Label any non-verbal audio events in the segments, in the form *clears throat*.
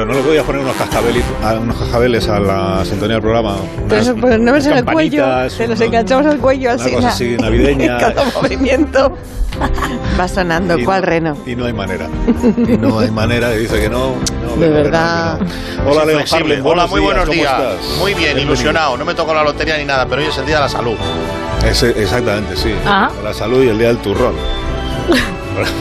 ingeniero, ¿no le podías poner unos cascabeles a, unos cascabeles a la sintonía del programa? Pero eso, pues, no ves en el cuello, campanitas, te los enganchamos al cuello una así. cosa así navideña. *laughs* Cada movimiento *laughs* va sonando. Y ¿Cuál no- reno? Y no hay manera. Y *laughs* no hay manera. Y dice que no. no, De verdad. que no, que no. Hola. Harlem, Hola, muy buenos ¿cómo días. Muy bien, Bienvenido. ilusionado. No me tocó la lotería ni nada, pero hoy es el día de la salud. Ese- exactamente, sí. Ah. La salud y el día del turrón.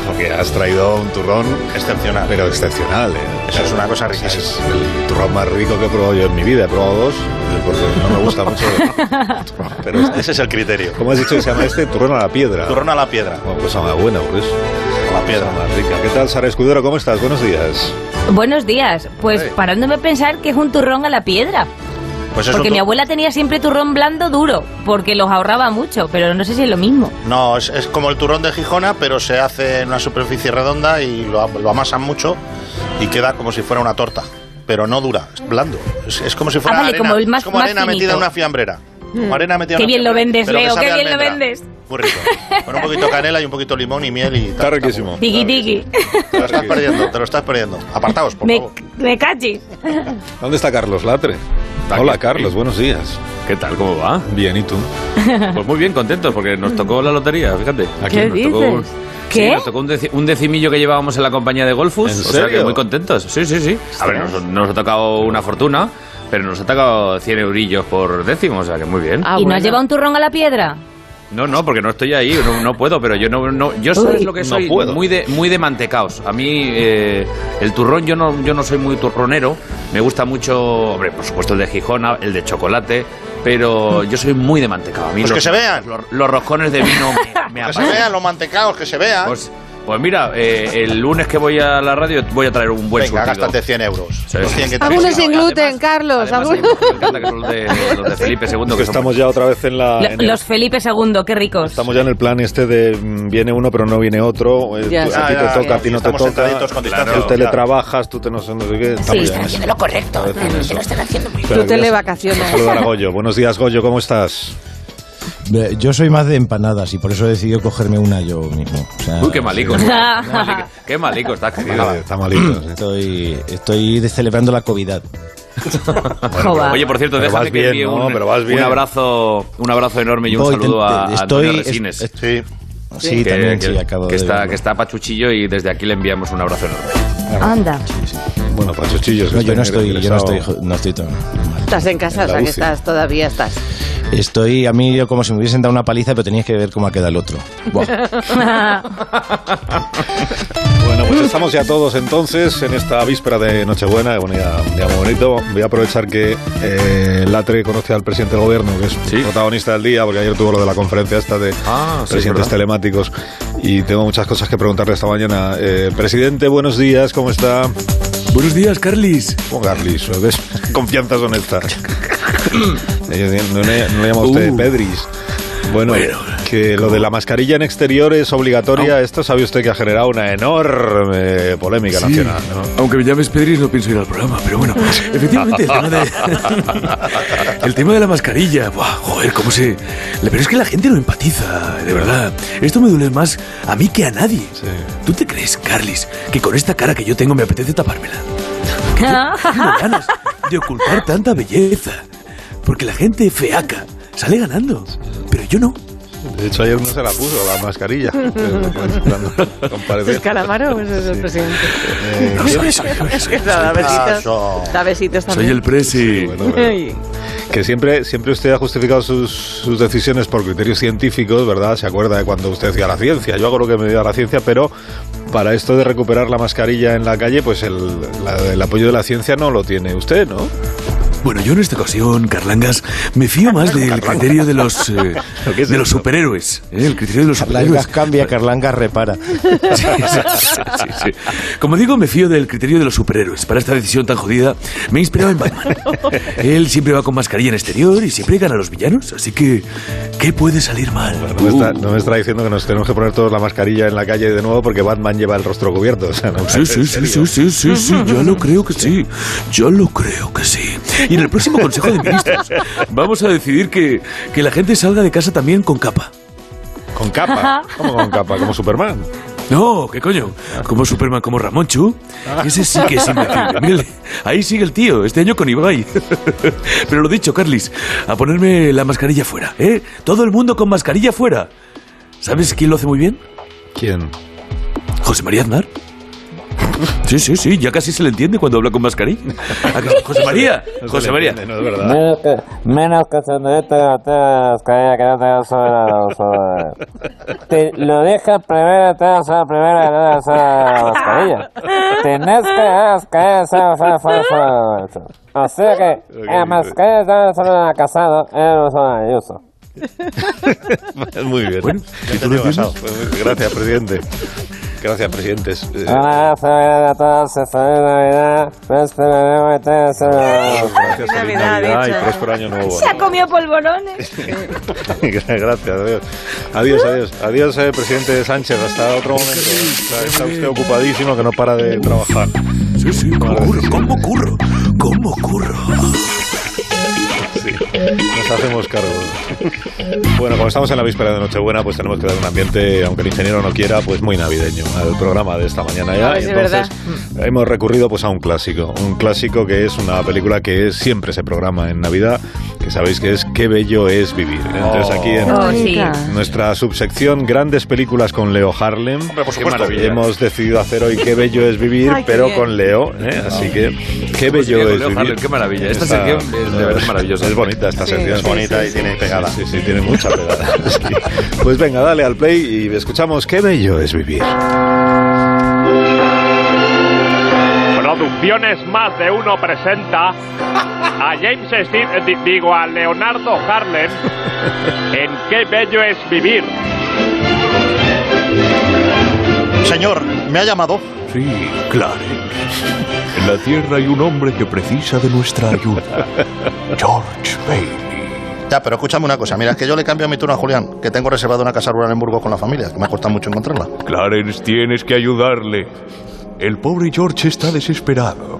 Porque has traído un turrón Excepcional. pero excepcional. ¿eh? Eso es una cosa riquísima. Es el turrón más rico que he probado yo en mi vida. He probado dos, porque no me gusta mucho. *laughs* Pero este, Ese es el criterio. ¿cómo has dicho que se llama este? Turrón a la piedra. Turrón a la piedra. Bueno, cosa más buena, por eso. A la piedra. Cosa más rica. ¿Qué tal, Sara Escudero? ¿Cómo estás? Buenos días. Buenos días. Pues Hey. parándome a pensar que es un turrón a la piedra. Pues es Porque mi abuela tenía siempre turrón blando duro, porque los ahorraba mucho, pero no sé si es lo mismo. No, es, es como el turrón de Gijona, pero se hace en una superficie redonda y lo, lo amasan mucho y queda como si fuera una torta. Pero no dura, es blando. Es, es como si fuera Ah, vale, arena. como el más- es como más arena metida en una fiambrera. Como arena metida Qué en una bien lo fiambrera, vendes, pero que Leo, qué bien lo vendes. Muy rico. Con un poquito de canela y un poquito de limón y miel y tal. Está riquísimo. Tiki tiki. Te lo estás perdiendo, te lo estás perdiendo. Apartaos, por Me, favor. me cachis. ¿Dónde está Carlos Latre? Aquí Hola. Carlos. Buenos días. ¿Qué tal? ¿Cómo va? Bien, ¿y tú? *laughs* Pues muy bien, contentos, porque nos tocó la lotería, fíjate. Aquí ¿Qué nos tocó un- dices? Sí, ¿Qué? nos tocó un, deci- un decimillo que llevábamos en la compañía de Golfus. ¿En o sea que serio? muy contentos. Sí, sí, sí. A ver, nos, nos ha tocado una fortuna, pero nos ha tocado 100 eurillos por décimo, o sea que muy bien. Ah, ¿Y no bueno. has llevado un turrón a la piedra? No, no, porque no estoy ahí, no, no puedo, pero yo no, no yo sabes lo que No soy, puedo. muy de muy de mantecaos. A mí eh, el turrón yo no yo no soy muy turronero, me gusta mucho, hombre, por supuesto el de Gijona, el de chocolate, pero yo soy muy de mantecao. A mí Pues los, que se vean. Los, los roscones de vino me, me Que se vean los mantecaos, que se vean. Pues, pues mira, eh, el lunes que voy a la radio voy a traer un buen Venga, surtido. gástate 100 euros. Sí, Los sí. 100 que te Algunos sin gluten, además- Carlos. además algunos- me encanta que son los de, los de Felipe II. Que Estamos ya otra vez en la... Lo- en el- Los Felipe II, qué ricos. Estamos ya en el plan este de mm, viene uno pero no viene otro. eh, Ya, tú- sí. a ti Ya, te ya, toca, ya, a ti no te toca. con distancia tú social. teletrabajas, tú te no sé, no sé qué. Ya en eso. lo correcto. Tú Espera, voy a- televacaciones. Saludar a Goyo. Buenos días, Goyo, ¿cómo estás? Yo soy más de empanadas y por eso he decidido cogerme una yo mismo. O sea, Uy, qué malico. *laughs* sí, qué malico- Qué malico estás, querido. Está malito. sí. Estoy, estoy celebrando la COVID. *laughs* Joder. Oye, por cierto, Pero déjame vas que bien, envíe ¿no? un, Pero vas un abrazo, un abrazo enorme y un Voy, saludo te- a, te- a estoy- Antonio es- Resines. es- Sí. Sí, que, también, que- sí, acabo que de está, verlo. que está pachuchillo y desde aquí le enviamos un abrazo enorme. Anda. Bueno, Pachuchillos. No, yo no estoy, yo no estoy, no estoy tan mal. Estás en casa, o En la sea que estás, todavía estás. Estoy, a mí, yo como si me hubiesen dado una paliza, pero teníais que ver cómo ha quedado el otro. *laughs* Bueno, pues estamos ya todos entonces en esta víspera de Nochebuena, un día, un día muy bonito. Voy a aprovechar que eh, Latre conoce al presidente del gobierno, que es Sí. protagonista del día, porque ayer tuvo lo de la conferencia esta de Ah, sí, presidentes telemáticos y tengo muchas cosas que preguntarle esta mañana. Eh, presidente, buenos días, ¿cómo está? Buenos días, Carlis. ¿Cómo Carlis? ¿Ves? *laughs* Confianzas honestas. *laughs* Eh, no, le, no le llama usted Uh. Pedris. Bueno, Bueno, que lo de la mascarilla en exterior es obligatoria. Esto sabe usted que ha generado una enorme polémica Sí, nacional. ¿no? Aunque me llames Pedris, no pienso ir al programa, pero bueno, *laughs* efectivamente, el tema de, *laughs* el tema de la mascarilla, buah, joder, cómo se... Pero es que la gente no empatiza, de verdad. Esto me duele más a mí que a nadie. Sí. ¿Tú te crees, Carlis, que con esta cara que yo tengo me apetece tapármela? *laughs* Tengo ganas de ocultar tanta belleza. Porque la gente feaca sale ganando, pero yo no. De hecho, ayer no se la puso la mascarilla. *laughs* Compareció. ¿Es calamaro o es el Sí. presidente? Eh, No soy, soy, soy, soy. Da besitos. Da besitos Soy el presi. bueno, que siempre, siempre usted ha justificado sus, sus decisiones por criterios científicos, ¿verdad? Se acuerda de cuando usted decía la ciencia. Yo hago lo que me dio la ciencia, pero para esto de recuperar la mascarilla en la calle, pues el, la- el apoyo de la ciencia no lo tiene usted, ¿no? Bueno, yo en esta ocasión, Carlangas, me fío más *laughs* del criterio de los *laughs* eh, ¿Qué es de los superhéroes. ¿eh? El criterio de los Carlangas superhéroes. cambia, Carlangas repara. *laughs* Sí, sí, sí, sí, sí. Como digo, me fío del criterio de los superhéroes. Para esta decisión tan jodida, me he inspirado en Batman. Él siempre va con mascarilla en exterior y siempre gana a los villanos. Así que, ¿qué puede salir mal? No me, está, no me está diciendo que nos tenemos que poner todos la mascarilla en la calle de nuevo porque Batman lleva el rostro cubierto. O sea, no Sí, sí, ¿en sí, sí, sí, sí, sí, yo lo creo que sí. Yo lo creo que sí. Y en el próximo Consejo de *laughs* Ministros vamos a decidir que, que la gente salga de casa también con capa. Con capa. ¿Cómo con capa? Como Superman. No, ¿qué coño? Como Superman, como Ramonchu. Ese sí que es invencible. *laughs* Ahí sigue el tío, este año con Ibai. *laughs* Pero lo dicho, Carlis, a ponerme la mascarilla fuera, ¿eh? Todo el mundo con mascarilla fuera. ¿Sabes quién lo hace muy bien? ¿Quién? José María Aznar. Sí, sí, sí, ya casi se le entiende cuando habla con mascarilla. *laughs* ¿A que- José María, No José María. entiende, No, es verdad. Menos que, menos que se te mascarilla que no te lo deja primero, te vas a primero que no te mascarilla. Tenés que. O sea que la mascarilla está sobre casado, él no sobre uso. *laughs* Muy bien. Bueno, ¿y te tú. Pues, Gracias, presidente. Gracias, presidentes. Eh, Gracias, feliz Navidad, y próspero año nuevo. Se ha comido polvorones. *laughs* Gracias, adiós. Adiós, adiós. Adiós, eh, presidente Sánchez. Hasta otro momento. Está, está usted ocupadísimo que no para de trabajar. Sí, sí, ¿cómo curro? ¿Cómo curro? ¿Cómo curro? Sí, nos hacemos cargo. Bueno, como estamos en la víspera de Nochebuena, pues tenemos que dar un ambiente, aunque el ingeniero no quiera, pues muy navideño al programa de esta mañana ya. Y entonces hemos recurrido pues a un clásico, un clásico que es una película que siempre se programa en Navidad, que sabéis que es Qué bello es vivir. Entonces aquí en Oh, sí. nuestra subsección Grandes películas con Leo Harlem. Hombre, por supuesto. Hemos decidido hacer hoy Qué bello es vivir, Ay, pero bien. con Leo. ¿eh? Así que Qué Pues sí, bello es Leo vivir. Harlem, qué maravilla. Esta Está- sección es de verdad maravillosa. Es bonita esta Sí, sección. Es bonita y tiene pegada. Sí, sí, tiene mucha pegada. *laughs* Sí. Pues venga, dale al play y escuchamos Qué bello es vivir. Producciones Más de Uno presenta a James Steve, di- digo a Leonardo Harlem en Qué bello es vivir. Señor, ¿me ha llamado? Sí, Clarence. En la Tierra hay un hombre que precisa de nuestra ayuda. George Bailey. Ya, pero escúchame una cosa. Mira, es que yo le cambio mi turno a Julián, que tengo reservado una casa rural en Burgos con la familia, que me ha costado mucho encontrarla. Clarence, tienes que ayudarle. El pobre George está desesperado.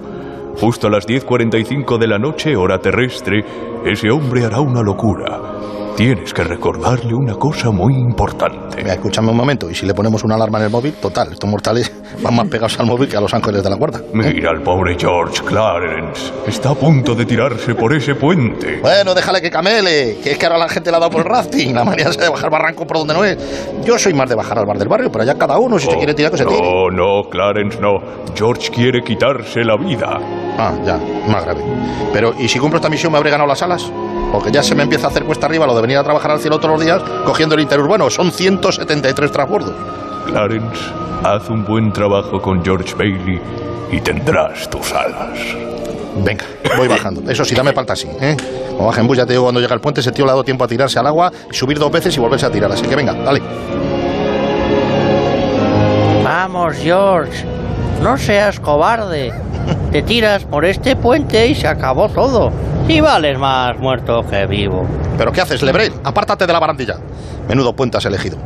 Justo a las 10.45 de la noche, hora terrestre, ese hombre hará una locura. Tienes que recordarle una cosa muy importante. Mira, escúchame un momento. Y si le ponemos una alarma en el móvil, total, estos mortales *laughs* van más pegados al móvil que a los ángeles de la guarda. Mira al pobre George Clarence. Está a punto de tirarse por ese puente. Bueno, déjale que camele, que es que ahora la gente le ha dado por el rafting, la manía de bajar barranco por donde no es. Yo soy más de bajar al bar del barrio, pero allá cada uno, si se quiere tirar, que se tire. No, no, Clarence, no. George quiere quitarse la vida. Ah, ya, más grave. Pero, ¿y si cumplo esta misión me habré ganado las alas? Porque ya se me empieza a hacer cuesta arriba lo de venir a trabajar al cielo todos los días cogiendo el interurbano. Son 173 transbordos. Clarence, haz un buen trabajo con George Bailey y tendrás tus alas. Venga, voy bajando. Eso sí, dame palta así, ¿eh? Como baja en bus, ya te digo, cuando llega el puente, ese tío le ha dado tiempo a tirarse al agua, y subir dos veces y volverse a tirar. Así que venga, dale. Vamos, George. No seas cobarde. Te tiras por este puente y se acabó todo. Y vales más muerto que vivo. ¿Pero qué haces, Lebrel? Apártate de la barandilla. Menudo puente has elegido.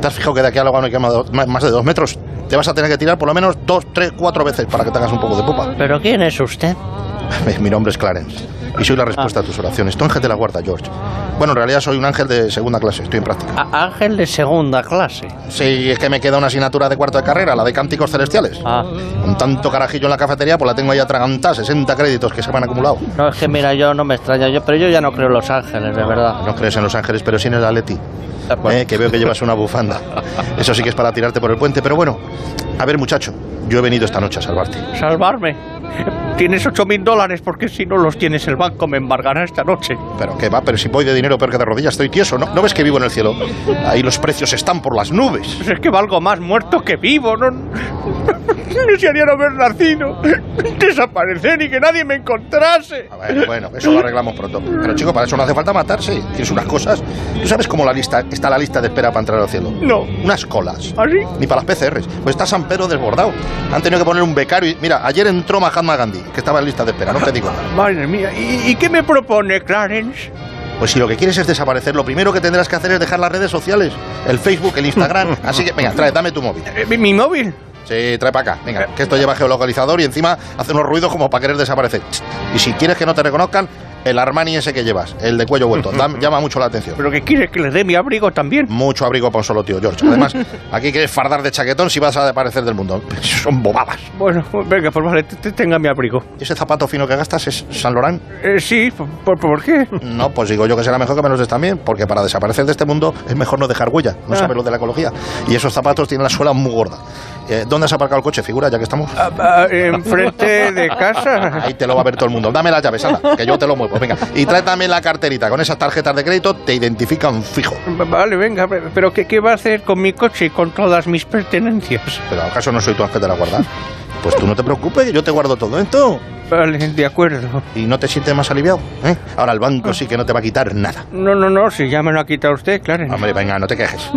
¿Te has fijado que de aquí al agua no hay más de dos metros? Te vas a tener que tirar por lo menos dos, tres, cuatro veces para que te hagas un poco de popa. ¿Pero quién es usted? *laughs* Mi nombre es Clarence y soy la respuesta a tus oraciones. Tu ángel de la guarda, George. Bueno, en realidad soy un ángel de segunda clase, estoy en práctica. A- ángel de segunda clase. Sí, es que me queda una asignatura de cuarto de carrera, la de cánticos celestiales. Ah, Con tanto carajillo en la cafetería, pues la tengo ahí atragantada, 60 créditos que se me han acumulado. no, es que mira, yo no me extraña, yo, pero yo ya no creo en los ángeles, de verdad. No crees en los ángeles, pero sí en el Atleti. bueno. Eh, que veo que llevas una bufanda. Eso sí que es para tirarte por el puente, pero bueno. A ver, muchacho, yo he venido esta noche a salvarte. Salvarme. Tienes ocho mil dólares porque si no los tienes el banco me embargará esta noche. Pero qué va, pero si voy de dinero peor que de rodillas, estoy tieso, ¿no? ¿No ves que vivo en el cielo? Ahí los precios están por las nubes. Pues es que valgo más muerto que vivo, no... *laughs* Desearía no haber nacido, desaparecer y que nadie me encontrase. A ver, bueno, eso lo arreglamos pronto. Pero chico, para eso no hace falta matarse. Tienes unas cosas. ¿Tú sabes cómo la lista está la lista de espera para entrar al cielo? No. Unas colas. ¿Ah, sí? Ni para las PCRs. Pues está San Pedro desbordado. Han tenido que poner un becario y... Mira, ayer entró Mahatma Gandhi, que estaba en lista de espera, no te digo nada. Madre mía, ¿y, y qué me propone Clarence? Pues si lo que quieres es desaparecer, lo primero que tendrás que hacer es dejar las redes sociales. El Facebook, el Instagram. *laughs* Así que, venga, trae, dame tu móvil. Eh, ¿Mi, mi móvil? Sí, trae para acá. Venga, que esto lleva geolocalizador y encima hace unos ruidos como para querer desaparecer. Y si quieres que no te reconozcan, el Armani ese que llevas, el de cuello vuelto. Da- *laughs* llama mucho la atención. ¿Pero qué quieres que le dé mi abrigo también? Mucho abrigo para un solo tío, George. Además, *laughs* aquí quieres fardar de chaquetón si vas a desaparecer del mundo. *laughs* Son bobadas. Bueno, venga, pues vale, te- te- tenga mi abrigo. ¿Y ese zapato fino que gastas es San Laurent? Eh, sí, ¿por, por qué? No, pues digo yo que será mejor que me los des también, porque para desaparecer de este mundo es mejor no dejar huella, no Ah. lo de la ecología. Y esos zapatos tienen la suela muy gorda. Eh, ¿Dónde has aparcado el coche, figura, ya que estamos? Ah, ah, Enfrente de casa. Ahí te lo va a ver todo el mundo. Dame las llaves, anda, que yo te lo muevo. Venga, y trae también la carterita. Con esas tarjetas de crédito te identifican fijo. Vale, venga, pero ¿qué, ¿qué va a hacer con mi coche y con todas mis pertenencias? ¿Pero acaso no soy tu ángel de la guarda? Pues tú no te preocupes, que yo te guardo todo esto. Vale, de acuerdo. ¿Y no te sientes más aliviado? ¿eh? Ahora el banco sí que no te va a quitar nada. No, no, no, si ya me lo ha quitado usted, claro. Hombre, venga, no te quejes.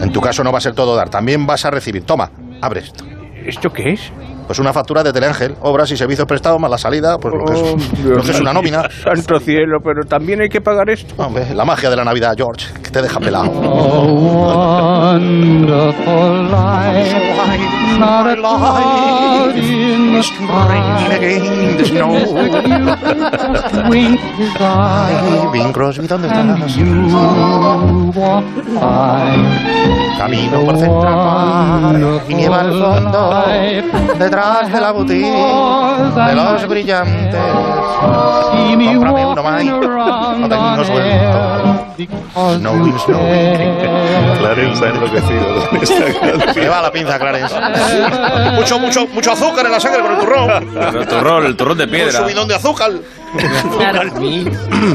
En tu caso no va a ser todo dar, también vas a recibir. Toma, abre esto. ¿Esto qué es? Pues una factura de Teleángel, obras y servicios prestados más la salida, pues lo que Oh, es, lo que es una nómina. Santo cielo, pero también hay que pagar esto. Hombre, la magia de la Navidad, George, te deja pelado. *laughs* wonderful life. Not a cloud in the sky. Wink his eye. Bing Crosby, ¿dónde And estás? you walk by. Camino por Central y nieva al fondo, detrás de la boutique de los brillantes. Cómprame uno más. No tengo Clarence *laughs* está enloquecido con *laughs* esta canción. Me va la pinza, Clarence. Mucho, mucho, mucho azúcar en la sangre con el turrón. El turrón, el turrón de Un piedra. subidón de azúcar. *laughs* A mí,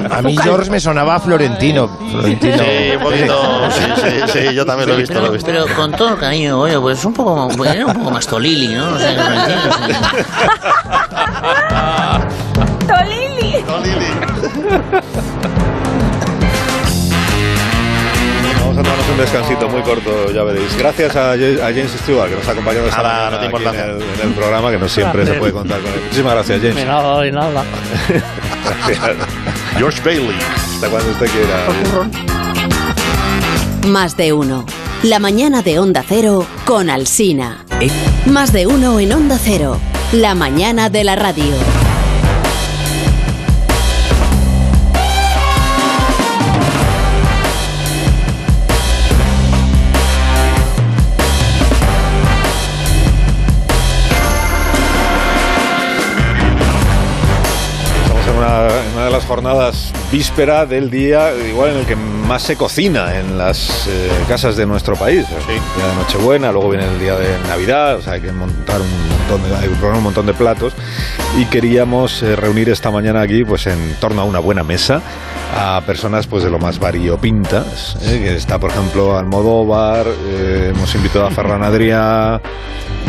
a mí George me sonaba a Florentino. Florentino. Sí, un poquito. Sí, sí, sí, yo también lo he visto, lo he visto. Pero con todo el cariño, oye, pues un poco, era un poco más Tolili, ¿no? O sea, ¿me entiendes? ¡Tolili! Vamos descansito muy corto, ya veréis. Gracias a, Ja- a James Stewart, que nos ha acompañado esta Nada, no te aquí en el, en el programa, que no siempre se puede contar con él. Muchísimas gracias, James. nada, de nada. Gracias. George Bailey. Hasta cuando usted quiera. Más de uno. La mañana de Onda Cero con Alsina. Más de uno en Onda Cero. La mañana de la radio. De las jornadas víspera del día, igual en el que más se cocina en las eh, casas de nuestro país. El día de Nochebuena, luego viene el día de Navidad, o sea, hay que montar un montón de, hay que un montón de platos. Y queríamos eh, reunir esta mañana aquí, pues en torno a una buena mesa, a personas pues de lo más variopintas. eh, que está, por ejemplo, Almodóvar, eh, hemos invitado a Ferran Adrià,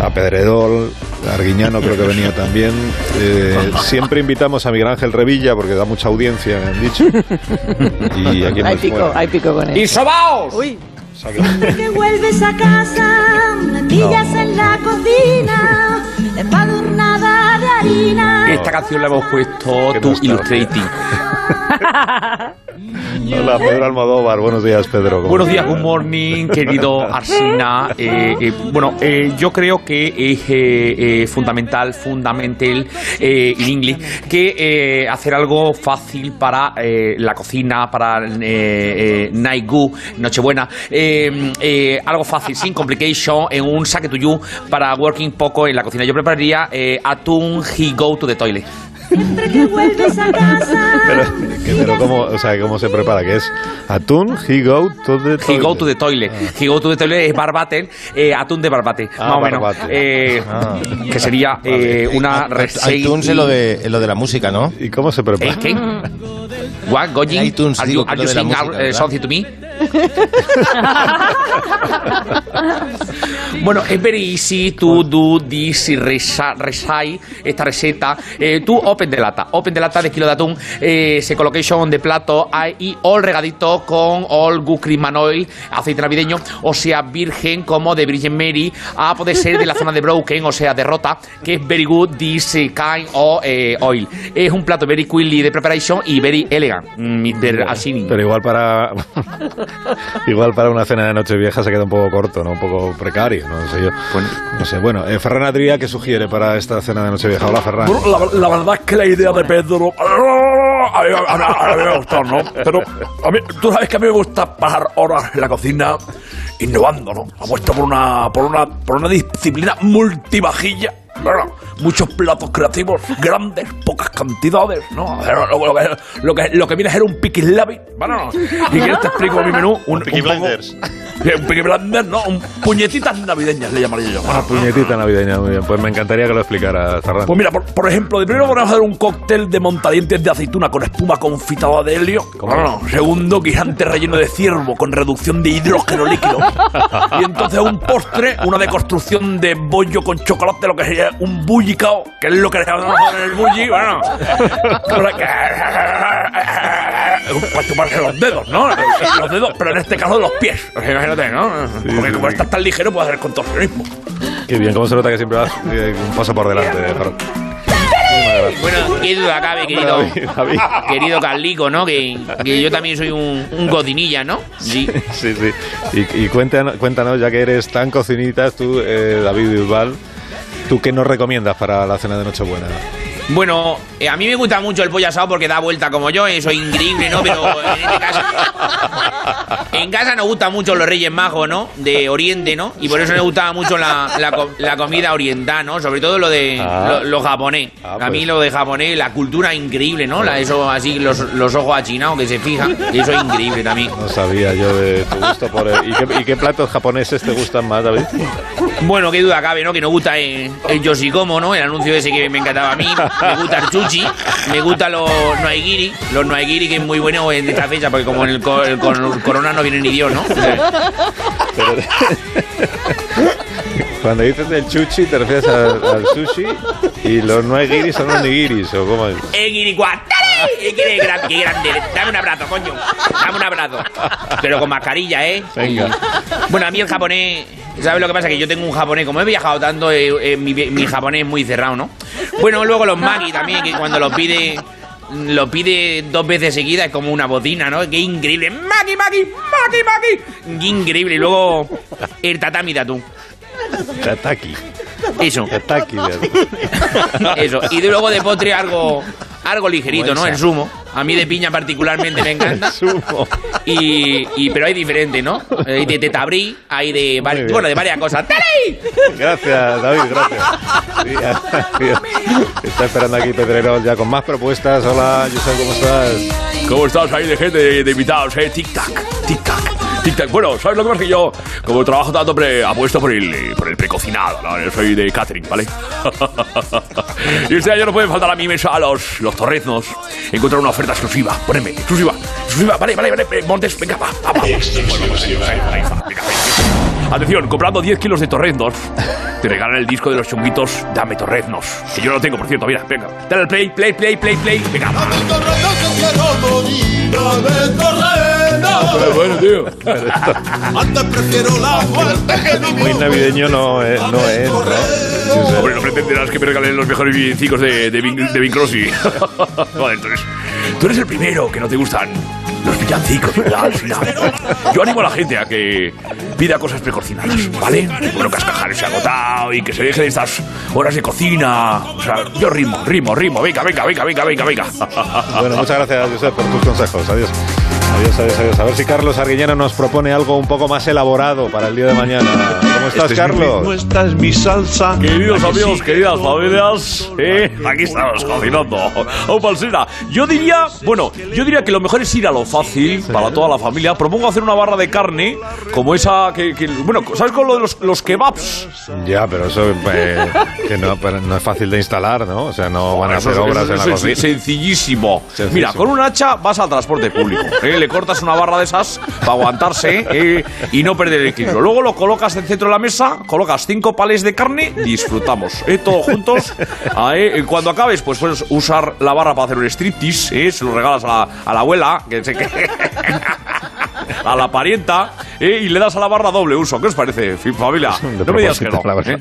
a Pedredol, a Arguiñano creo que venía también. Eh, siempre invitamos a Miguel Ángel Revilla porque da mucha audiencia, me han dicho. Y aquí Hay pico, hay pico con él. ¡Y sobaos! Uy. que vuelves a casa, me pillas en la cocina, empadurnada de harina. Esta canción la hemos puesto tú nostalgia. *laughs* Hola, Pedro Almodóvar. Buenos días, Pedro. ¿Cómo Buenos días, good morning, querido Arsina. Eh, eh, bueno, eh, yo creo que es eh, fundamental, fundamental en inglés, que hacer algo fácil para la cocina, para Night Goo, Nochebuena. Algo fácil, sin complication, en un saque to you para working poco en la cocina. Yo prepararía atún he go to the toilet. Siempre que vuelves a casa, Pero, que- pero ¿cómo, o sea, ¿cómo se prepara? ¿Qué es atún? He go to the He go to the toilet. He go to the toilet es barbate, eh, atún de barbate, Ah, más o menos. Eh, Ah. Que sería eh, una reseña. iTunes es lo de, lo de la música, ¿no? ¿Y cómo se prepara? ¿Eh, ¿Qué? *laughs* What, going? iTunes, are digo, you, are you saying música, uh, to me? *laughs* bueno, es very easy to do this recipe, esta receta. Eh, tú open de lata, open de lata de kilo de atún, eh, se collocation de plato y all regadito con all good cream and oil, aceite navideño, o sea, virgen como de Virgin Mary, a poder ser de la zona de Broken, o sea, de Rota, que es very good this kind of eh, oil. Es un plato very quickly de preparation y very elegant, Mr. Ashini. Pero igual para *laughs* igual para una cena de Nochevieja se queda un poco corto, ¿no? Un poco precario, no sé yo. No sé, bueno, eh, Ferran Adrià, ¿qué sugiere para esta cena de Nochevieja? Hola, Ferran. Bueno, la, la verdad es que la idea de Pedro *laughs* a mí, a mí- a mí me gusta, ¿no? Pero a mí, tú sabes que a mí me gusta pasar horas en la cocina innovando, ¿no? Apuesto por una, por una, por una disciplina multivajilla. ¿Verdad? Muchos platos creativos, grandes, pocas cantidades, ¿no? Lo, lo- lo que, lo, que, lo que viene a ser un piqui labi, bueno, y quieres te explico mi menú, un, poco- Blinders. Sí, un piqui blender, ¿no? Un puñetitas navideñas le llamaría yo. Una puñetita navideña, muy bien. Pues me encantaría que lo explicara, Ferran. Pues mira, por, por ejemplo, de primero vamos a hacer un cóctel de montadientes de aceituna con espuma confitada de helio. Bueno, segundo, guisante relleno de ciervo con reducción de hidrógeno líquido. *laughs* Y entonces un postre, una deconstrucción de bollo con chocolate, lo que sería un bullicao, que es lo que le llamamos en el bulli, bueno. Para que- Para chuparse los dedos, ¿no? Los dedos, pero en este caso los pies. Imagínate, ¿no? Porque como estás tan ligero, puedes hacer contorsionismo. Qué bien, cómo se nota que siempre vas eh, un paso por delante. Bueno, qué duda cabe, querido, David, David. querido Carlico, ¿no? Que, que yo también soy un, un cocinilla, ¿no? Sí. Sí, sí. Y, y cuéntanos, cuéntanos, ya que eres tan cocinita, tú, eh, David Bilbal, ¿tú qué nos recomiendas para la cena de Nochebuena? Bueno, eh, a mí me gusta mucho el pollo asado porque da vuelta como yo, eso es increíble, ¿no? Pero en este caso. En casa nos gustan mucho los Reyes Magos, ¿no? De Oriente, ¿no? Y por eso me gustaba mucho la, la co- la comida oriental, ¿no? Sobre todo lo de Ah. lo, lo japonés. Ah, A mí pues. lo de japonés, la cultura increíble, ¿no? La, eso así, los, los ojos achinados que se fijan, eso es increíble también. No sabía yo de tu gusto por... el- ¿Y qué, y qué platos japoneses te gustan más, David? Bueno, qué duda cabe, ¿no? Que nos gusta el, el Yoshikomo, ¿no? El anuncio ese que me encantaba a mí. *laughs* Me gusta el chuchi, me gusta los noaigiri, los noaigiri que es muy bueno en esta fecha, porque como en el, co- el cor- corona no viene ni Dios, ¿no? Pero- *laughs* Cuando dices el chuchi, te refieres al, al sushi y los no giris son los nigiris, ¿o cómo es? ¡Eh, guiricuá! ¡Eh, qué, gran- qué grande! Dame un abrazo, coño. Dame un abrazo. Pero con mascarilla, ¿eh? Venga. Bueno, a mí el japonés, ¿sabes lo que pasa? Que yo tengo un japonés, como he viajado tanto, eh, eh, mi, mi japonés es muy cerrado, ¿no? Bueno, luego los maki también, que cuando lo pide, lo pide dos veces seguidas es como una bocina, ¿no? Qué increíble. ¡Maki, maki! ¡Maki, maki! Qué increíble. Y luego el tatami de atún. Tataki. Eso. Tataki. Eso. Y de luego de postre algo, algo ligerito, ¿no? El zumo. A mí de piña particularmente me encanta. Zumo. Y, y- pero hay diferente, ¿no? Hay de tetabrí, hay de, bueno, de varias cosas. ¡Tali! Gracias, David, gracias. Está esperando aquí Pedrerol ya con más propuestas. Hola, Josep, ¿cómo estás? ¿Cómo estás ahí de gente de, de invitados, eh? Tic-tac, tic-tac. Bueno, ¿sabes lo que pasa? Que yo, como trabajo tanto, pre, apuesto por el, por el precocinado, ¿no? Yo soy de catering, ¿vale? *laughs* y este año no puede faltar a mi mesa los, los torreznos. Encontrar una oferta exclusiva. Poneme, exclusiva, exclusiva. Vale, vale, vale. eh, Montes, venga, va, va, va. Atención, comprando 10 kilos de torreznos, te regalan el disco de los chunguitos Dame Torreznos. Que yo no lo tengo, por cierto, mira, venga. Dale al play, play, play, play, play. Venga, va. Pero bueno, tío. Antes prefiero la muerte que vivir. Muy navideño no es, no es, ¿no? Josep? Hombre, no pretenderás que me regalen los mejores villancicos de, de, Bing, de Bing Crosby. *laughs* Tú eres, tú eres el primero que no te gustan los villancicos, ¿verdad? Al final. Yo animo a la gente a que pida cosas precocinadas, ¿vale? Bueno, Cascajares se ha agotado y que se deje de estas horas de cocina. O sea, yo rimo, rimo, rimo. Venga, venga, venga, venga, venga, venga. Bueno, muchas gracias, Josep, por tus consejos. Adiós. Adiós, adiós, adiós. A ver si Carlos Arguiñano nos propone algo un poco más elaborado para el día de mañana. ¿Cómo estás, Este es Carlos? esta es mi salsa. Queridos ¿A que amigos, sí? queridas familias, eh, aquí estamos cocinando. Oh, Palsina. Yo diría, bueno, yo diría que lo mejor es ir a lo fácil para toda la familia. Propongo hacer una barra de carne como esa que, que- bueno, ¿sabes con lo de los, los kebabs? Ya, pero eso eh, que no, pero no es fácil de instalar, ¿no? O sea, no van a hacer es- obras eso en la es cocina. Sencillísimo. Sencillísimo. Mira, con un hacha vas al transporte público. ¿eh? Le cortas una barra de esas para aguantarse ¿eh? y no perder el equilibrio. Luego lo colocas en el centro de la mesa, colocas cinco palés de carne, disfrutamos. ¿eh? Todos juntos. Ah, ¿eh? Cuando acabes, pues puedes usar la barra para hacer un striptease. ¿eh? Se lo regalas a la, abuela, que. A la parienta ¿eh? y le das a la barra doble uso. ¿Qué os parece, familia? *laughs* De no me digas que no. la verdad. ¿eh?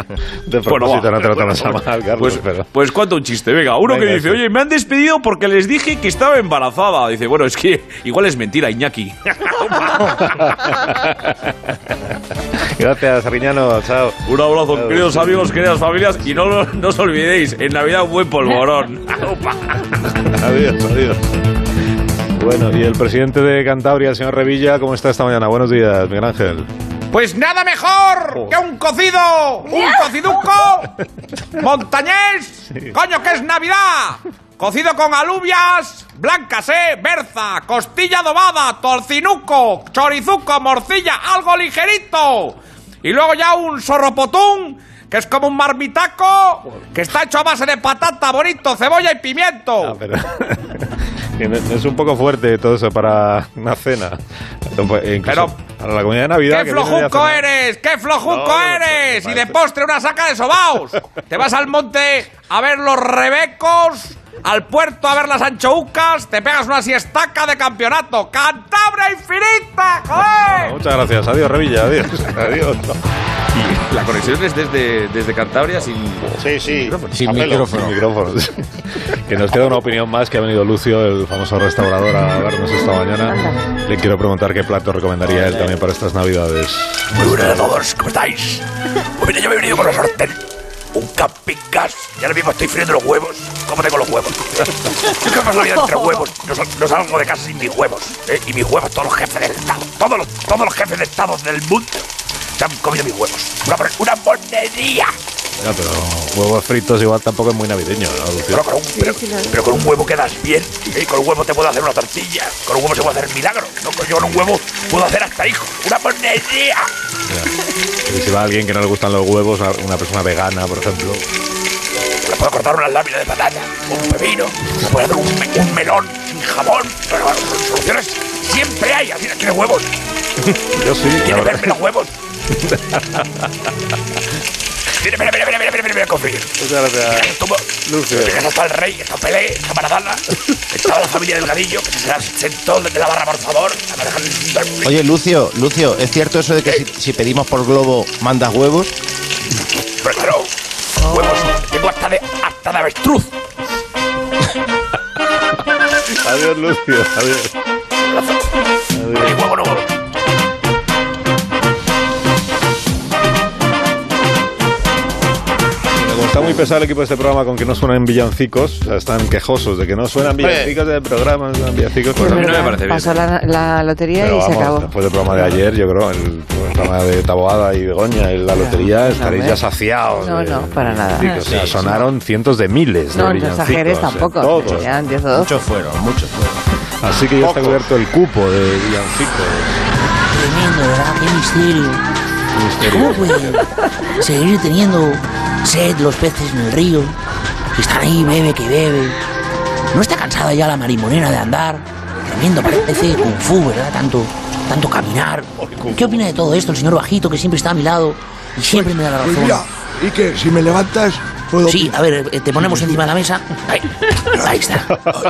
De Bueno, va. no te lo Bueno, tomes a mal, Carlos, Pues, pero- pues cuenta un chiste, venga. Uno Venga, que dice, oye, me han despedido porque les dije que estaba embarazada. Dice, bueno, es que igual es mentira, Iñaki. *laughs* Gracias, Arguiñano. Chao. Un abrazo, queridos amigos, queridas familias. Y no, no os olvidéis, en Navidad un buen polvorón. *laughs* Adiós, adiós. Bueno, y el presidente de Cantabria, el señor Revilla, ¿cómo está esta mañana? Buenos días, Miguel Ángel. Pues nada mejor que un cocido, un cociduco *laughs* montañés. Coño, que es Navidad. Cocido con alubias blancas, ¿eh? Berza, costilla adobada, torcinuco, chorizuco, morcilla, algo ligerito. Y luego ya un sorropotún, que es como un marmitaco, que está hecho a base de patata, bonito, cebolla y pimiento. No- no *laughs* Es un poco fuerte todo eso para una cena. E Incluso para la comida de Navidad. ¡Qué flojuco eres! ¡Qué flojuco No, eres! Y de postre una saca de sobaos. Te vas al monte a ver los rebecos, al puerto a ver las anchoucas, te pegas una siestaca de campeonato. ¡Cantabria infinita! ¡Joder! Muchas gracias. Adiós, Revilla. Adiós. *laughs* Adiós. Y la conexión es desde, desde Cantabria sin. Sí, sí. Sin micrófono. Sin micrófonos. *laughs* que nos queda una opinión más que ha venido Lucio, el famoso restaurador, a vernos esta mañana. Le quiero preguntar qué plato recomendaría él también para estas navidades. Muy buenas a todos, ¿cómo estáis? Pues mira, yo me he venido con los sartén. Un camping gas. Y ahora mismo estoy friendo los huevos. ¿Cómo tengo los huevos? *laughs* Yo que paso la vida entre huevos. No, sal- no salgo de casa sin mis huevos. ¿eh? Y mis huevos, todos los jefes del Estado. Todos los, todos los jefes de Estado del mundo se han comido mis huevos. Una, una porquería. Ya, pero huevos fritos igual tampoco es muy navideño, ¿no, Lucio? Pero con un, pero, pero con un huevo quedas bien. ¿eh? Con un huevo te puedo hacer una tortilla. Con un huevo se puede hacer milagros. ¿no? Yo con un huevo puedo hacer hasta hijos. Una porquería. Y si va alguien que no le gustan los huevos, una- persona vegana, por ejemplo. Le puedo cortar unas láminas de patata, un pepino, le puedo hacer un, me- un melón sin jamón. Pero bueno, soluciones siempre hay. Final, ¿Quieres huevos? Yo sí, la ¿Quieres verdad. verme los huevos? *laughs* Mira, mira, mira, mira, mira, mira, mira, confío. Muchas gracias. Estuvo, Lucio. Fíjate, está el rey, está Pelé, está Maradona, estaba la familia Delgadillo, que se sentó desde la barra, por favor. Oye, Lucio, Lucio, ¿es cierto eso de que si, si pedimos por globo mandas huevos? Pero claro, huevos, tengo hasta de, hasta de avestruz. Adiós, Lucio. Adiós. Muy pesado el equipo de este programa con que no suenan villancicos, o sea, están quejosos de que no suenan villancicos del programa, no suenan villancicos. pues a mí no me parece bien. Pasó la, la lotería Pero y se vamos, acabó. después del programa de ayer, yo creo, el programa de Taboada y Begoña y la lotería, estaréis hombre. ya saciados. No, de no, para nada. O sea, Sí, sonaron cientos de miles de No, no villancicos. exageres eh, tampoco. todos. Serían 10 o 12. Muchos fueron, muchos fueron. Así que ya está cubierto el cupo de villancicos. Tremendo, ¿verdad? Qué misterio. ¿Cómo pueden seguir teniendo sed los peces en el río? Si están ahí, bebe que bebe. ¿No está cansada ya la marimonera de andar? Tremendo, parece kung fu, ¿verdad? Tanto, tanto caminar. ¿Qué opina de todo esto el señor Bajito, que siempre está a mi lado y siempre me da la Pues razón? mira, ¿y que Si me levantas, puedo... Sí, a ver, eh, te ponemos encima de la mesa. Ahí, ahí está.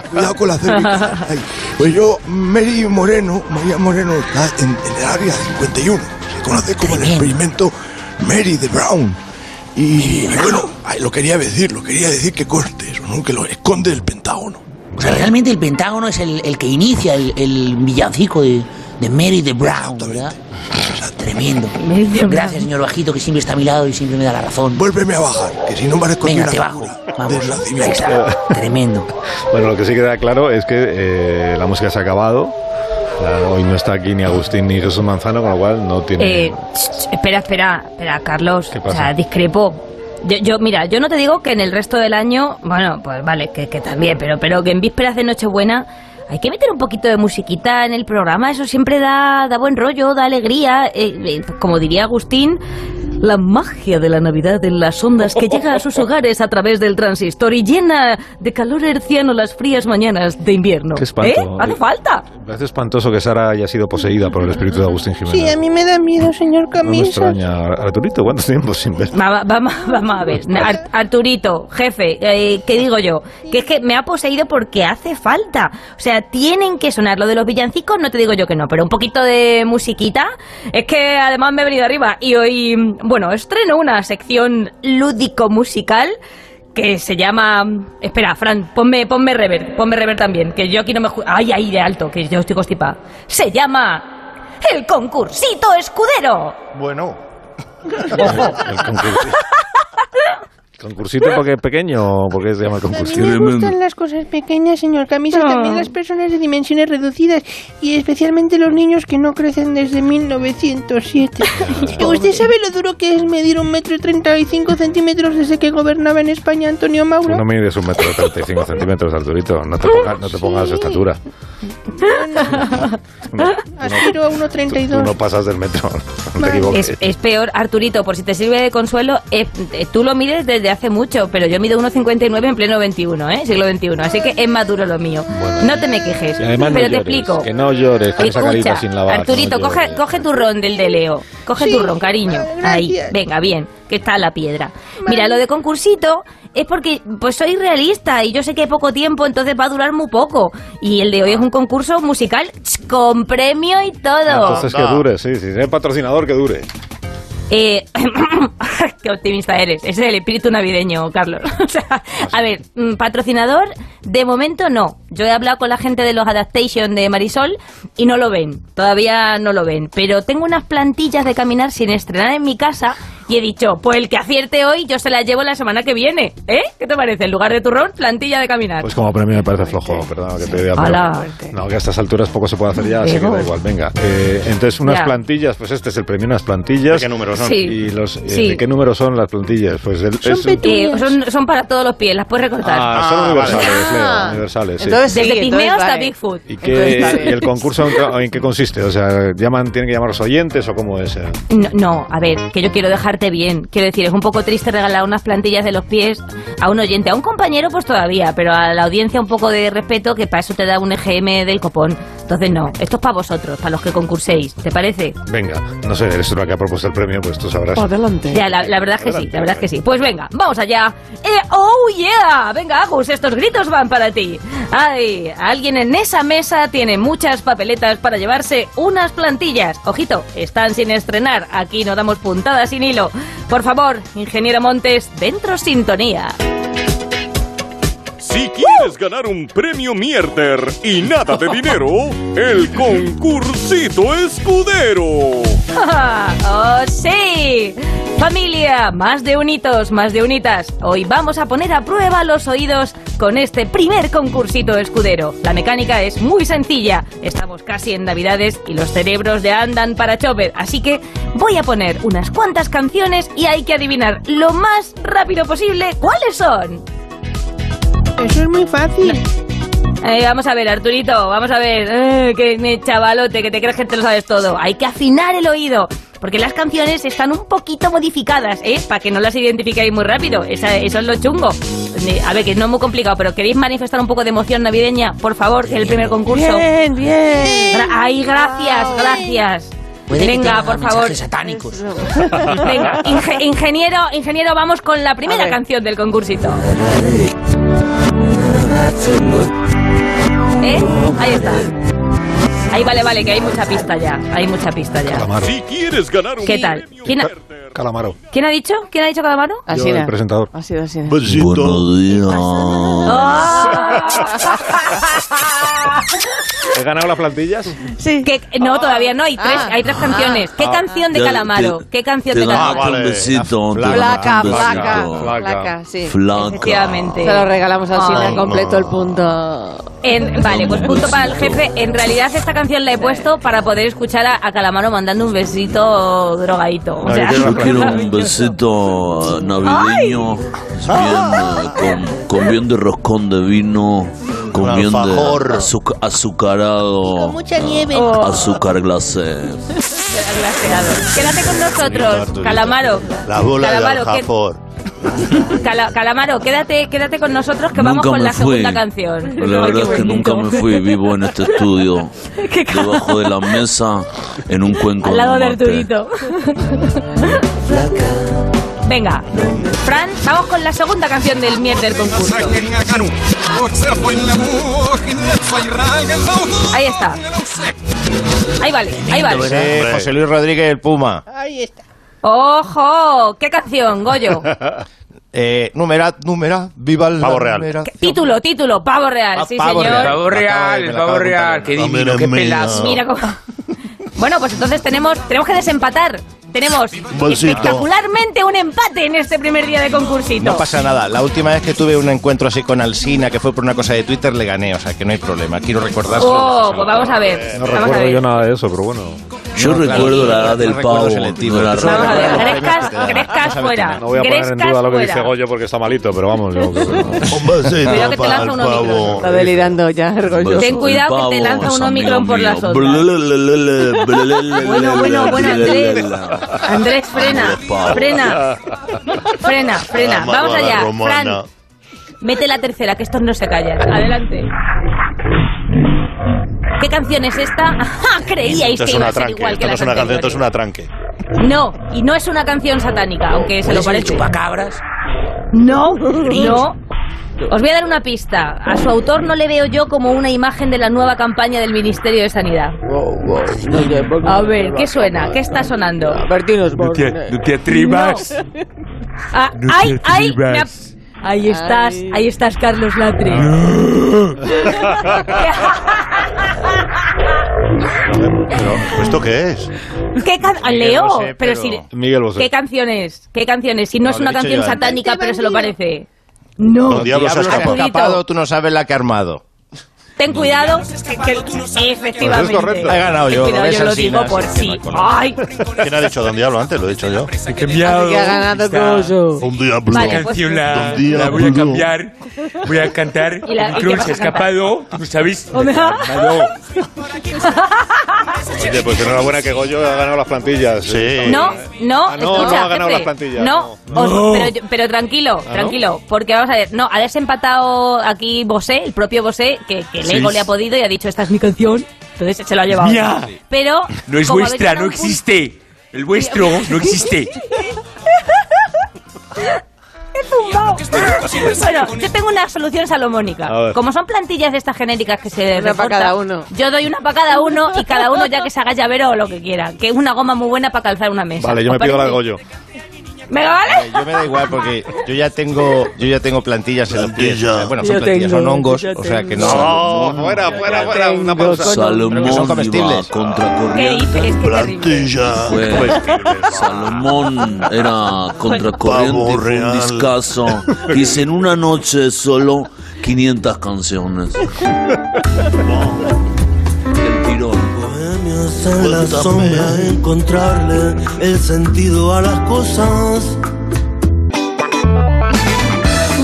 Cuidado con la. *laughs* Ay, Pues yo, Mary Moreno, María Moreno, está en, en el área 51. Se conoce como el experimento Mary de Brown. Y, y bueno, lo quería decir, lo quería decir que corte eso, ¿no? Que lo esconde el Pentágono. O sea, realmente el Pentágono es el, el que inicia el, el villancico de, de Mary de Brown, ¿verdad? Tremendo. Gracias, señor Bajito, que siempre está a mi lado y siempre me da la razón. Vuélveme a bajar, que si no parezco Venga, te bajo. Vamos. Tremendo. Bueno, lo que sí queda claro es que eh, la música se ha acabado. Hoy no está aquí ni Agustín ni Jesús Manzano, con lo cual no tiene... Eh, espera, espera, espera, Carlos. ¿Qué O sea, discrepo. Yo, yo, mira, yo no te digo que en el resto del año, bueno, pues vale, que, que también, pero, pero que en vísperas de Nochebuena hay que meter un poquito de musiquita en el programa, eso siempre da, da buen rollo, da alegría. eh, eh, como diría Agustín, la magia de la Navidad en las ondas que llega a sus *laughs* hogares a través del transistor y llena de calor herciano las frías mañanas de invierno. Qué espanto. ¿Eh? Hace falta. Me parece espantoso que Sara haya sido poseída por el espíritu de Agustín Jiménez. Sí, a mí me da miedo, señor no me Camisa. extraña. Arturito, ¿cuánto tiempo sin ver? Va- va- vamos, vamos a ver, *laughs* Ar- Arturito, jefe, eh, ¿qué digo yo? Que es que me ha poseído porque hace falta. O sea, tienen que sonar lo de los villancicos, no te digo yo que no, pero un poquito de musiquita. Es que además me he venido arriba y hoy, bueno, estreno una sección lúdico-musical que se llama... Espera, Fran, ponme, ponme rever, ponme rever también, que yo aquí no me... ju- Ay, ahí de alto, que yo estoy constipada. Se llama... El concursito escudero. Bueno. *laughs* El concurso. *laughs* ¿Concursito porque es pequeño o porque se llama A mí concursito? me gustan las cosas pequeñas, señor Camisa, también las personas de dimensiones reducidas y especialmente los niños que no crecen desde 1907. *laughs* ¿Usted sabe lo duro que es medir un metro y 35 centímetros desde que gobernaba en España Antonio Tú Mauro? no mides un metro de 35 centímetros, Arturito. No te pongas, no te pongas estatura. Aspiro a Tú 1,32. no pasas del metro. No te equivoques. Es, es peor, Arturito, por si te sirve de consuelo, eh, eh, tú lo mides desde hace mucho, pero yo mido 1,59 en pleno 21, ¿eh? Siglo XXI, así que es más duro lo mío. no te me quejes, no pero te llores, explico. Que no llores con esa carita sin lavar. Arturito, no coge, coge tu ron del de Leo. Coge tu ron, cariño. Ahí, venga, bien, que está la piedra. Mira, lo de concursito es porque pues soy realista y yo sé que hay poco tiempo, entonces va a durar muy poco. Y el de hoy es un concurso musical con premio y todo. Entonces que dure, sí, sí. Si es patrocinador, que dure. Eh, *coughs* qué optimista eres. Ese es el espíritu navideño, Carlos. *laughs* O sea, a ver, mm, patrocinador, de momento no. Yo he hablado con la gente de los Adaptation de Marisol y no lo ven. Todavía no lo ven. Pero tengo unas plantillas de caminar sin estrenar en mi casa y he dicho, pues el que acierte hoy, yo se las llevo la semana que viene. ¿Eh? ¿Qué te parece? En lugar de turrón, plantilla de caminar. Pues como premio me parece flojo, perdón que te diga. pero-. No, que a estas alturas poco se puede hacer ya, así que da igual, venga. Eh, entonces, unas Ya. plantillas, pues este es el premio, unas plantillas. ¿De qué número son? Sí. Y los, eh, Sí. ¿De qué número son las plantillas? Pues el, es- Eh, son, son para todos los pies, las puedes recortar. Ah, son universales, Ah. Leo, universales, sí. Desde pigmeo hasta Bigfoot. ¿Y, qué- y el concurso *laughs* en, qué- en qué consiste? O sea, llaman, ¿tienen que llamar los oyentes o cómo es? No, no, a ver, que yo quiero bien. Quiero decir, es un poco triste regalar unas plantillas de los pies a un oyente, a un compañero pues todavía, pero a la audiencia un poco de respeto que para eso te da un EGM del copón. Entonces no, esto es para vosotros, para los que concurséis, ¿te parece? Venga, no sé, eres la que ha propuesto el premio, pues tú sabrás. Adelante. Ya, la, la verdad es que sí, la verdad es que sí. Pues venga, vamos allá. Eh, ¡Oh, yeah! Venga, Agus, estos gritos van para ti. Ay, alguien en esa mesa tiene muchas papeletas para llevarse unas plantillas. Ojito, están sin estrenar. Aquí no damos puntadas sin hilo. Por favor, ingeniero Montes, dentro sintonía. Si quieres ganar un premio Mierder y nada de dinero, el concursito escudero. *laughs* ¡Oh, sí! Familia, más de unitos, más de unitas. Hoy vamos a poner a prueba los oídos con este primer concursito escudero. La mecánica es muy sencilla. Estamos casi en Navidades y los cerebros ya andan para Chopper. Así que voy a poner unas cuantas canciones y hay que adivinar lo más rápido posible cuáles son. Eso es muy fácil. Eh, vamos a ver, Arturito, vamos a ver. Eh, que me chavalote, que te crees que te lo sabes todo. Hay que afinar el oído. Porque las canciones están un poquito modificadas, ¿eh? Para que no las identifiquéis muy rápido. Esa- eso es lo chungo. Eh, A ver, que no es muy complicado, pero ¿queréis manifestar un poco de emoción navideña? Por favor, que es el primer concurso. Bien, bien. Ay, gracias, gracias. Puede Venga, por favor. satánicos. Venga, inge- ingeniero, ingeniero, vamos con la primera canción del concursito. ¿Eh? Ahí está. Ahí vale, vale, que hay mucha pista ya. Hay mucha pista ya. Si quieres ganar un ¿Qué tal? ¿Quién ha, Calamaro. quién ha dicho? ¿Quién ha dicho Calamaro? Yo, el presentador. Ha sido así. Buenos días. ¿He ganado las plantillas? Sí. No, todavía no. Hay tres, Ah. hay tres canciones. ¿Qué Ah. canción de Calamaro? te- ¿Qué canción te de Calamaro? un besito. te Flaca, flaca, besito. flaca, sí. Flaca. Efectivamente. Se lo regalamos al cine Ay. completo el punto. En- vale, pues punto para el jefe. En realidad esta canción la he puesto para poder escuchar a, a Calamaro mandando un besito drogadito. O sea, Yo *laughs* quiero un besito navideño, bien, con, con bien de roscón de vino, con bien de azuc- azucarado, Mucha nieve. azúcar glacé. Quédate con nosotros, Calamaro. La bola Calamaro, de. *laughs* Cala- Calamaro, quédate, quédate con nosotros que vamos con la fui. segunda canción. La verdad es que nunca me fui vivo en este estudio, *laughs* debajo de la mesa, en un cuenco Al lado de. Arturito. *laughs* Venga, Fran, vamos con la segunda canción del mierder concurso. Ahí está. Ahí vale, ahí vale. Sí, José Luis Rodríguez, el Puma. Ahí está. ¡Ojo! ¿Qué canción, Goyo? *laughs* Eh, numerad, numerad, viva la Pavo real. numeración. Título, título, pavo real, Ah, sí pavo señor. real. Pavo real, el pavo real, qué Hombre divino, qué pelazo. Mira cómo... *laughs* Bueno, pues entonces tenemos, tenemos que desempatar. tenemos Bolsito. espectacularmente un empate en este primer día de concursito. No pasa nada. La última vez que tuve un encuentro así con Alsina, que fue por una cosa de Twitter, le gané. O sea, que no hay problema. Quiero recordar. Oh, pues vamos a ver. No vamos a recuerdo ver. yo nada de eso, pero bueno. Yo No, claro, recuerdo la edad del pavo. no la. Grescas, Grescas fuera. No voy a poner en duda lo que dice Goyo porque está malito, pero vamos, yo Cuidado que te lanza el un Omicron. pavo. Está delirando ya, Ergollo. Ten cuidado que te lanza un Omicron por las ondas. Bueno, Bueno, bueno, Andrés. Andrés, frena, frena, frena, frena. Vamos allá. Fran. Mete la tercera, que estos no se callan. Adelante. ¿Qué canción es esta? *laughs* Ah, Creíais Esto que es iba una a ser tranque. igual que Esto no las es una canción, esto es anteriores. una tranque. No, y no es una canción satánica, aunque se lo ¿Puede ser el parece. chupacabras? No, no. Os voy a dar una pista. A su autor no le veo yo como una imagen de la nueva campaña del Ministerio de Sanidad. A ver, ¿qué suena? ¿Qué está sonando? Bertinos No te, no te atrevas. Ah, No te ¡Ay, ay! me ha- atrevas. Ahí estás, Ay. ahí estás, Carlos Latre. *laughs* Pero, ¿esto qué es? ¿Qué can- Miguel Leo, Bosé, pero pero- si Miguel. ¿Qué canciones? ¿Qué canciones? Si no, No, es una canción satánica, pero se lo parece. No. Don Diablo se ha Diablo que ha escapado. escapado, tú no sabes la que ha armado. Ten cuidado, que, que- efectivamente. Es correcto. He ganado yo, ves, yo lo digo por sí. Ay, ¿Quién ha dicho Don Diablo antes? Lo he dicho yo. He cambiado. Ha ganado Goyo. Un diablo. Esta pues- canción la, la voy a cambiar. Voy a cantar. ¿Y la- cantar? escapado. ¿Tú sabes? Escapado. *laughs* Oye, pues enhorabuena que Goyo ha ganado las plantillas. Sí. No, no, Ah, no, escucha, no ha ganado jefe, las plantillas, No, no. os-. Pero, tranquilo, ¿no? tranquilo, porque vamos a ver, no, ha desempatado aquí Bosé, el propio Bosé, que, que el Sí. ego le ha podido y ha dicho, esta es mi canción, entonces se lo ha llevado. Mía. Pero... No es vuestra, no existe. El vuestro *laughs* no existe. *laughs* ¡He zumbao! Bueno, yo tengo una solución salomónica. Como son plantillas de estas genéricas que se Una cada uno. Yo doy una para cada uno y cada uno ya que se haga llavero o lo que quiera. Que es una goma muy buena para calzar una mesa. Vale, yo ¿Os me pido la de? Goyo. ¿Venga, vale? Eh, Yo me da igual porque yo ya tengo, yo ya tengo plantillas en los pies. Sea, bueno, son Yo plantillas, tengo, son hongos, yo o sea que no. No, fuera, fuera, fuera, una pausa. Salomón Pero que son iba comestibles. ¿Qué corriente. dices? Qué terrible. Plantilla. Fue- Salomón era contracorriente, Pavo fue un real. discazo. *laughs* Hice en una noche solo 500 canciones. El en la sombra, encontrarle el sentido a las cosas.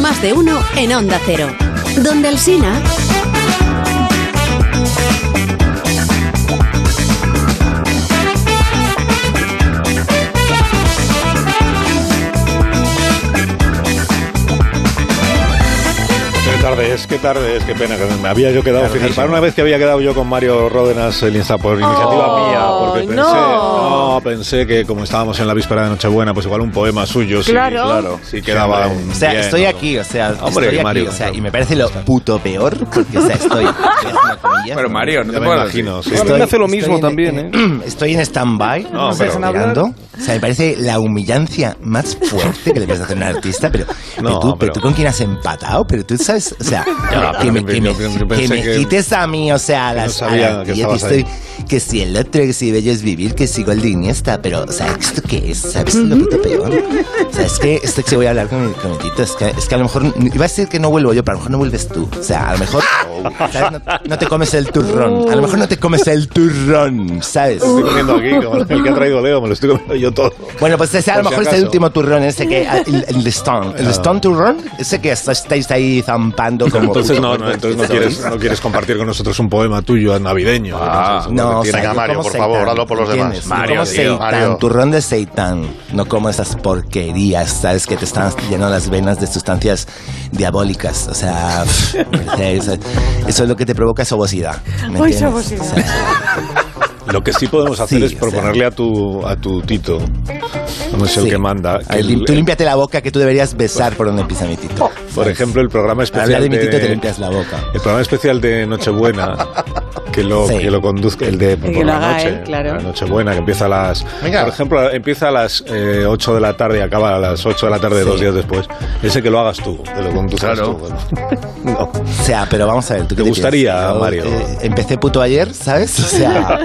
Más de uno en Onda Cero. Donde Alsina. Qué tarde es, qué tarde es, qué pena que me había yo quedado. Fíjate, para una vez que había quedado yo con Mario Ródenas el Insta por iniciativa Oh, mía, porque pensé, no. no, pensé que como estábamos en la víspera de Nochebuena, pues igual un poema suyo, sí, Claro. claro, sí quedaba un O sea, bien, estoy aquí, o sea, Hombre, estoy aquí, Mario, o sea, y me parece lo puto peor, porque, o sea, estoy... Pero Mario, no te me puedo imagino, sí. Estoy- hace lo mismo estoy en- también, en- *clears throat* Estoy en stand-by, No, o sea, pero- esperando. O sea, me parece la humillancia más fuerte que le puedes hacer a un artista, pero, No, tú, pero pero- tú con quién has empatado, pero tú sabes, o sea, *laughs* que me, que- que me, que me que- quites a mí, o sea, a que no las sabía a la que estoy, que si el otro, que si bello es vivir, que si gol de Iniesta, pero, o sea, ¿esto qué es? ¿Sabes lo puto peor? *laughs* O sea, es que esto que voy a hablar con mi, con mi tito, es que, es que a lo mejor, iba a decir que no vuelvo yo, pero a lo mejor no vuelves tú. O sea, a lo mejor, *laughs* ¿sabes? No, no te comes el turrón, a lo mejor no te comes el turrón, ¿sabes? Estoy comiendo aquí, como el que ha traído Leo, me lo estoy comiendo yo todo. Bueno, pues ese a lo Por si mejor es el último turrón, ese que. El, el Stone. El Ah. Stone Turrón, ese que estáis ahí zampando como. Entonces no, no, entonces no quieres, no quieres compartir con nosotros un poema tuyo navideño. Ah, no, o sea, yo Mario, como por seitán, favor, hazlo por los demás. Mario, como tío. seitán, Mario. turrón de seitán, no como esas porquerías, ¿sabes? Que te están llenando las venas de sustancias diabólicas. O sea, parece- *laughs* eso, eso es lo que te provoca es obosidad. ¿me Ay, entiendes? obosidad. O *laughs* sea, Lo que sí podemos hacer Sí, es o sea. proponerle a tu, a tu tito, no es el sí. que manda, que el- tú límpiate la boca que tú deberías besar por donde pisa mi tito. Por ejemplo, el programa especial hablar de mi tito te limpias la boca. el programa especial de Nochebuena *laughs* que lo, Sí. que lo conduzca, el de por que lo la haga noche, él, claro. la noche buena, que empieza a las, Venga. por ejemplo, empieza a las eh, 8 de la tarde y acaba a las 8 de la tarde Sí. dos días después. Ese que lo hagas tú, que lo conduzcas Claro. tú. *laughs* No. *laughs* O sea, pero vamos a ver, ¿tú qué ¿Te gustaría, piensas? Mario? eh, empecé puto ayer, ¿sabes? O sea,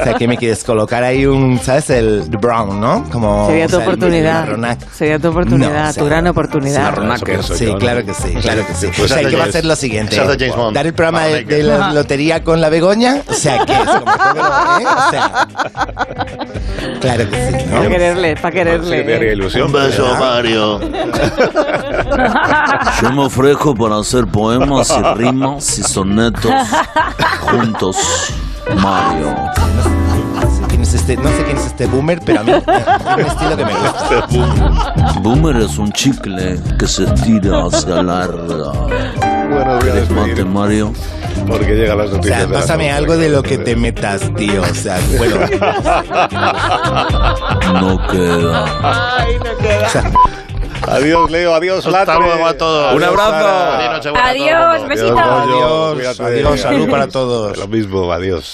o sea, que me quieres colocar ahí un, ¿sabes? El the brown, ¿no? Como, Sería o tu sea, el oportunidad. Sería tu oportunidad, No, o sea, tu gran oportunidad. Sí, ¿no? claro que sí, claro que sí. Pues o sea, ¿qué va a ser lo siguiente? Dar el programa de, de la lotería con la Begoña, o sea, ¿qué es? Como todo, ¿eh? O sea, claro que sí, Para quererle, para que quererle. ilusión. Un beso, Mario. *laughs* Yo me ofrezco para hacer poemas y rimas y sonetos juntos, Mario. Este, no sé quién es este boomer, pero a mí es un estilo que me gusta. Boomer es un chicle que se tira hacia larga. Bueno, voy a ¿Quieres mate, despedir Mario? porque llegan las O noticias. sea, de las pásame algo de lo que te metas, tío. O sea, bueno, No queda. o sea, Adiós, Leo, adiós, Hasta Latre. luego a todos. Un abrazo. Adiós, besitos. Goyo, Adiós, cuídate. adiós, salud para todos. Lo mismo, adiós.